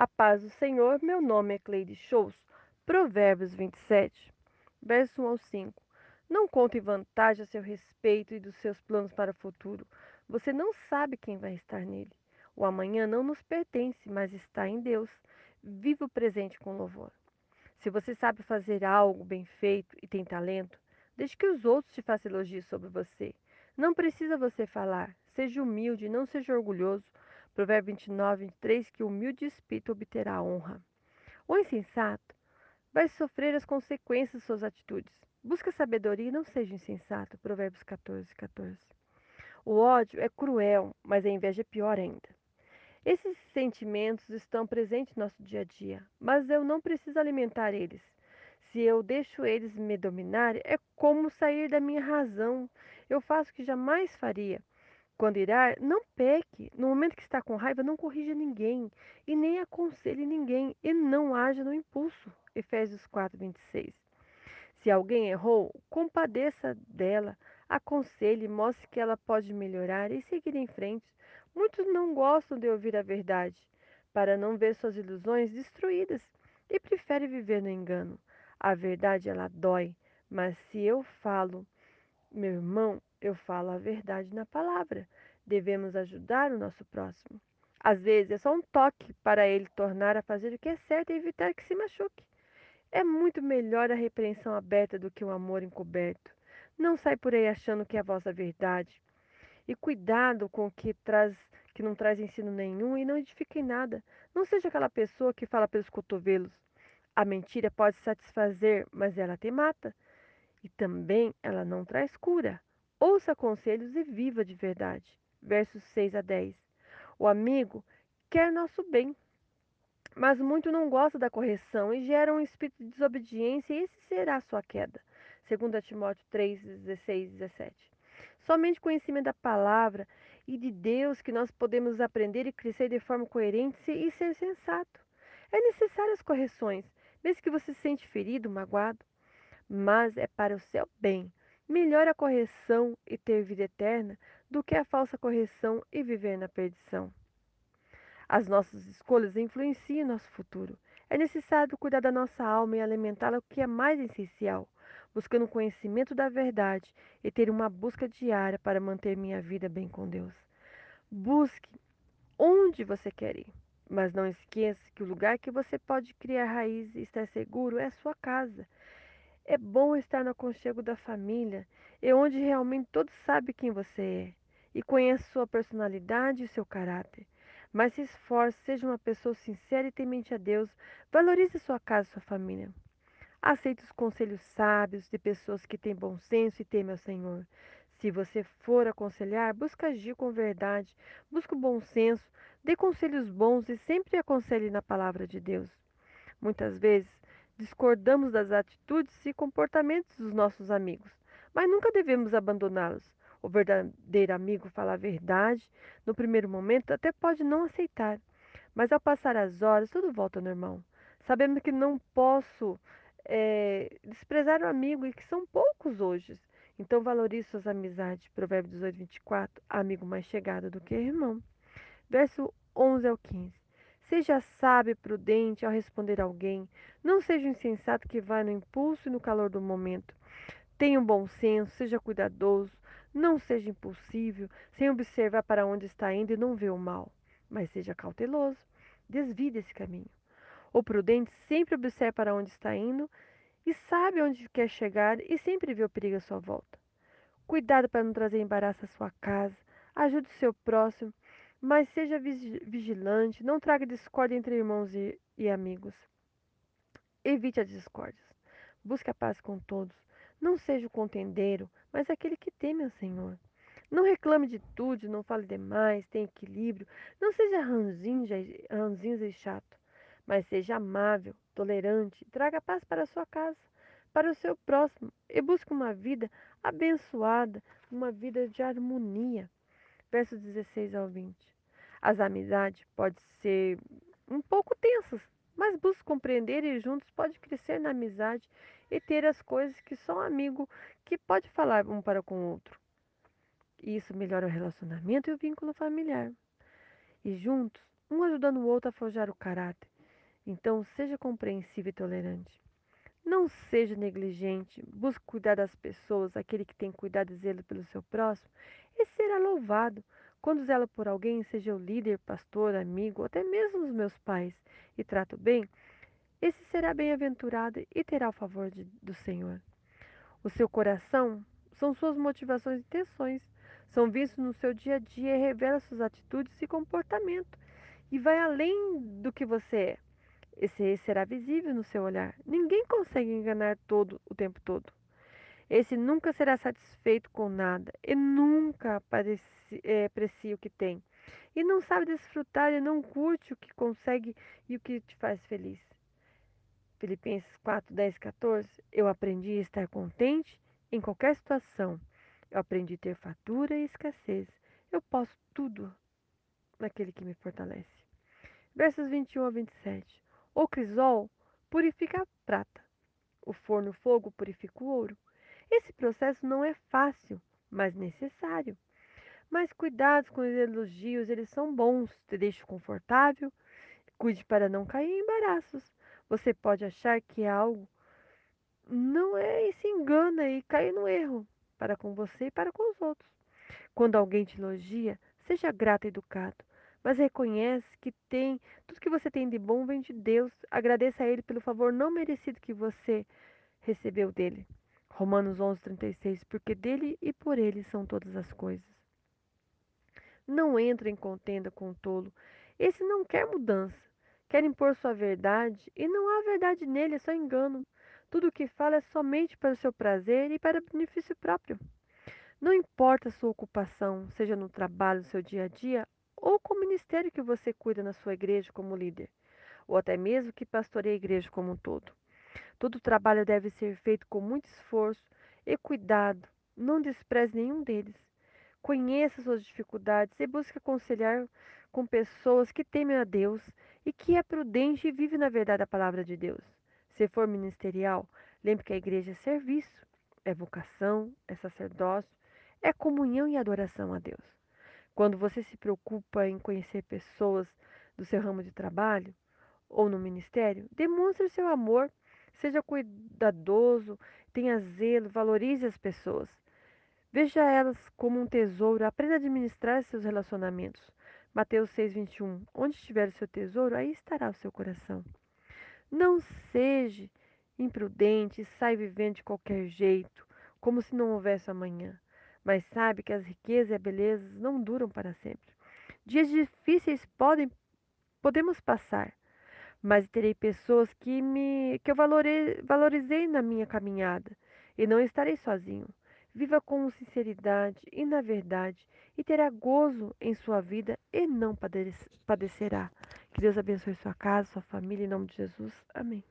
A paz do Senhor, meu nome é Cleide Shows. Provérbios 27, verso 1 ao 5. Não conte vantagem a seu respeito e dos seus planos para o futuro. Você não sabe quem vai estar nele. O amanhã não nos pertence, mas está em Deus. Viva o presente com louvor. Se você sabe fazer algo bem feito e tem talento, deixe que os outros te façam elogios sobre você. Não precisa você falar. Seja humilde, não seja orgulhoso. Provérbio 29, 23, que o humilde espírito obterá honra. O insensato vai sofrer as consequências de suas atitudes. Busca sabedoria e não seja insensato. Provérbios 14, 14. O ódio é cruel, mas a inveja é pior ainda. Esses sentimentos estão presentes no nosso dia a dia, mas eu não preciso alimentar eles. Se eu deixo eles me dominar, é como sair da minha razão. Eu faço o que jamais faria. Quando irar, não peque. No momento que está com raiva, não corrija ninguém e nem aconselhe ninguém e não haja no impulso. Efésios 4, 26. Se alguém errou, compadeça dela, aconselhe, mostre que ela pode melhorar e seguir em frente. Muitos não gostam de ouvir a verdade, para não ver suas ilusões destruídas e preferem viver no engano. A verdade ela dói, mas se eu falo, meu irmão, eu falo a verdade na palavra. Devemos ajudar o nosso próximo. Às vezes é só um toque para ele tornar a fazer o que é certo e evitar que se machuque. É muito melhor a repreensão aberta do que o amor encoberto. Não sai por aí achando que é a vossa verdade. E cuidado com o que traz que não traz ensino nenhum e não edifica em nada. Não seja aquela pessoa que fala pelos cotovelos. A mentira pode satisfazer, mas ela te mata. E também ela não traz cura. Ouça conselhos e viva de verdade. Versos 6 a 10. O amigo quer nosso bem, mas muito não gosta da correção e gera um espírito de desobediência, e esse será a sua queda. 2 Timóteo 3, 16 e 17. Somente conhecimento da palavra e de Deus que nós podemos aprender e crescer de forma coerente e ser sensato. É necessário as correções, mesmo que você se sente ferido, magoado, mas é para o seu bem. Melhor a correção e ter vida eterna do que a falsa correção e viver na perdição. As nossas escolhas influenciam nosso futuro. É necessário cuidar da nossa alma e alimentá-la, o que é mais essencial, buscando o conhecimento da verdade e ter uma busca diária para manter minha vida bem com Deus. Busque onde você quer ir, mas não esqueça que o lugar que você pode criar raiz e estar seguro é a sua casa. É bom estar no aconchego da família, é onde realmente todos sabem quem você é e conhece sua personalidade e seu caráter. Mas se esforce, seja uma pessoa sincera e temente a Deus, valorize sua casa e sua família. Aceite os conselhos sábios de pessoas que têm bom senso e temem ao Senhor. Se você for aconselhar, busque agir com verdade, busque o bom senso, dê conselhos bons e sempre aconselhe na palavra de Deus. Muitas vezes discordamos das atitudes e comportamentos dos nossos amigos, mas nunca devemos abandoná-los. O verdadeiro amigo fala a verdade. No primeiro momento, até pode não aceitar, mas ao passar as horas, tudo volta ao normal. Sabemos que não posso é, desprezar o amigo e que são poucos hoje. Então valorize suas amizades. Provérbios 18, 24. Amigo mais chegado do que irmão. Verso 11 ao 15. Seja sábio e prudente ao responder alguém. Não seja insensato que vai no impulso e no calor do momento. Tenha um bom senso, seja cuidadoso, não seja impulsivo, sem observar para onde está indo e não ver o mal. Mas seja cauteloso, desvie desse caminho. O prudente sempre observa para onde está indo e sabe onde quer chegar e sempre vê o perigo à sua volta. Cuidado para não trazer embaraço à sua casa, ajude o seu próximo, mas seja vigilante, não traga discórdia entre irmãos e, e amigos. Evite as discórdias. Busque a paz com todos. Não seja o contendeiro, mas aquele que teme ao Senhor. Não reclame de tudo, não fale demais, tenha equilíbrio. Não seja ranzinza e chato, mas seja amável, tolerante. Traga paz para a sua casa, para o seu próximo e busque uma vida abençoada, uma vida de harmonia. Versos 16 ao 20. As amizades podem ser um pouco tensas, mas busque compreender e juntos pode crescer na amizade e ter as coisas que só um amigo que pode falar um para com o outro. Isso melhora o relacionamento e o vínculo familiar. E juntos um ajudando o outro a forjar o caráter. Então, seja compreensivo e tolerante. Não seja negligente, busque cuidar das pessoas, aquele que tem cuidado e zelo pelo seu próximo, esse será louvado. Quando zela por alguém, seja o líder, pastor, amigo, até mesmo os meus pais, e trato bem, esse será bem-aventurado e terá o favor de, do Senhor. O seu coração são suas motivações e intenções, são vistos no seu dia a dia e revela suas atitudes e comportamento, e vai além do que você é. Esse será visível no seu olhar. Ninguém consegue enganar todo o tempo todo. Esse nunca será satisfeito com nada e nunca é, aprecia o que tem. E não sabe desfrutar e não curte o que consegue e o que te faz feliz. Filipenses 4, 10 14. Eu aprendi a estar contente em qualquer situação. Eu aprendi a ter fatura e escassez. Eu posso tudo naquele que me fortalece. Versos 21 a 27. O crisol purifica a prata. O forno fogo purifica o ouro. Esse processo não é fácil, mas necessário. Mas cuidado com os elogios, eles são bons, te deixam confortável. Cuide para não cair em embaraços. Você pode achar que é algo não é e se engana e cai no erro para com você e para com os outros. Quando alguém te elogia, seja grato e educado, mas reconhece que tem tudo que você tem de bom vem de Deus. Agradeça a ele pelo favor não merecido que você recebeu dele. Romanos 11:36, porque dele e por ele são todas as coisas. Não entre em contenda com o tolo. Esse não quer mudança quer impor sua verdade e não há verdade nele, é só engano. Tudo o que fala é somente para o seu prazer e para benefício próprio. Não importa a sua ocupação, seja no trabalho, no seu dia a dia, ou com o ministério que você cuida na sua igreja como líder, ou até mesmo que pastoreia a igreja como um todo. Todo trabalho deve ser feito com muito esforço e cuidado. Não despreze nenhum deles. Conheça suas dificuldades e busque aconselhar com pessoas que temem a Deus e que é prudente e vive na verdade da palavra de Deus. Se for ministerial, lembre que a igreja é serviço, é vocação, é sacerdócio, é comunhão e adoração a Deus. Quando você se preocupa em conhecer pessoas do seu ramo de trabalho ou no ministério, demonstre o seu amor, seja cuidadoso, tenha zelo, valorize as pessoas. Veja elas como um tesouro, aprenda a administrar seus relacionamentos. Mateus 6:21. Onde estiver o seu tesouro, aí estará o seu coração. Não seja imprudente e sai vivendo de qualquer jeito, como se não houvesse amanhã. Mas sabe que as riquezas e a beleza não duram para sempre. Dias difíceis podem podemos passar, mas terei pessoas que me que eu valorizei na minha caminhada e não estarei sozinho. Viva com sinceridade e na verdade, e terá gozo em sua vida e não padecerá. Que Deus abençoe sua casa, sua família, em nome de Jesus. Amém.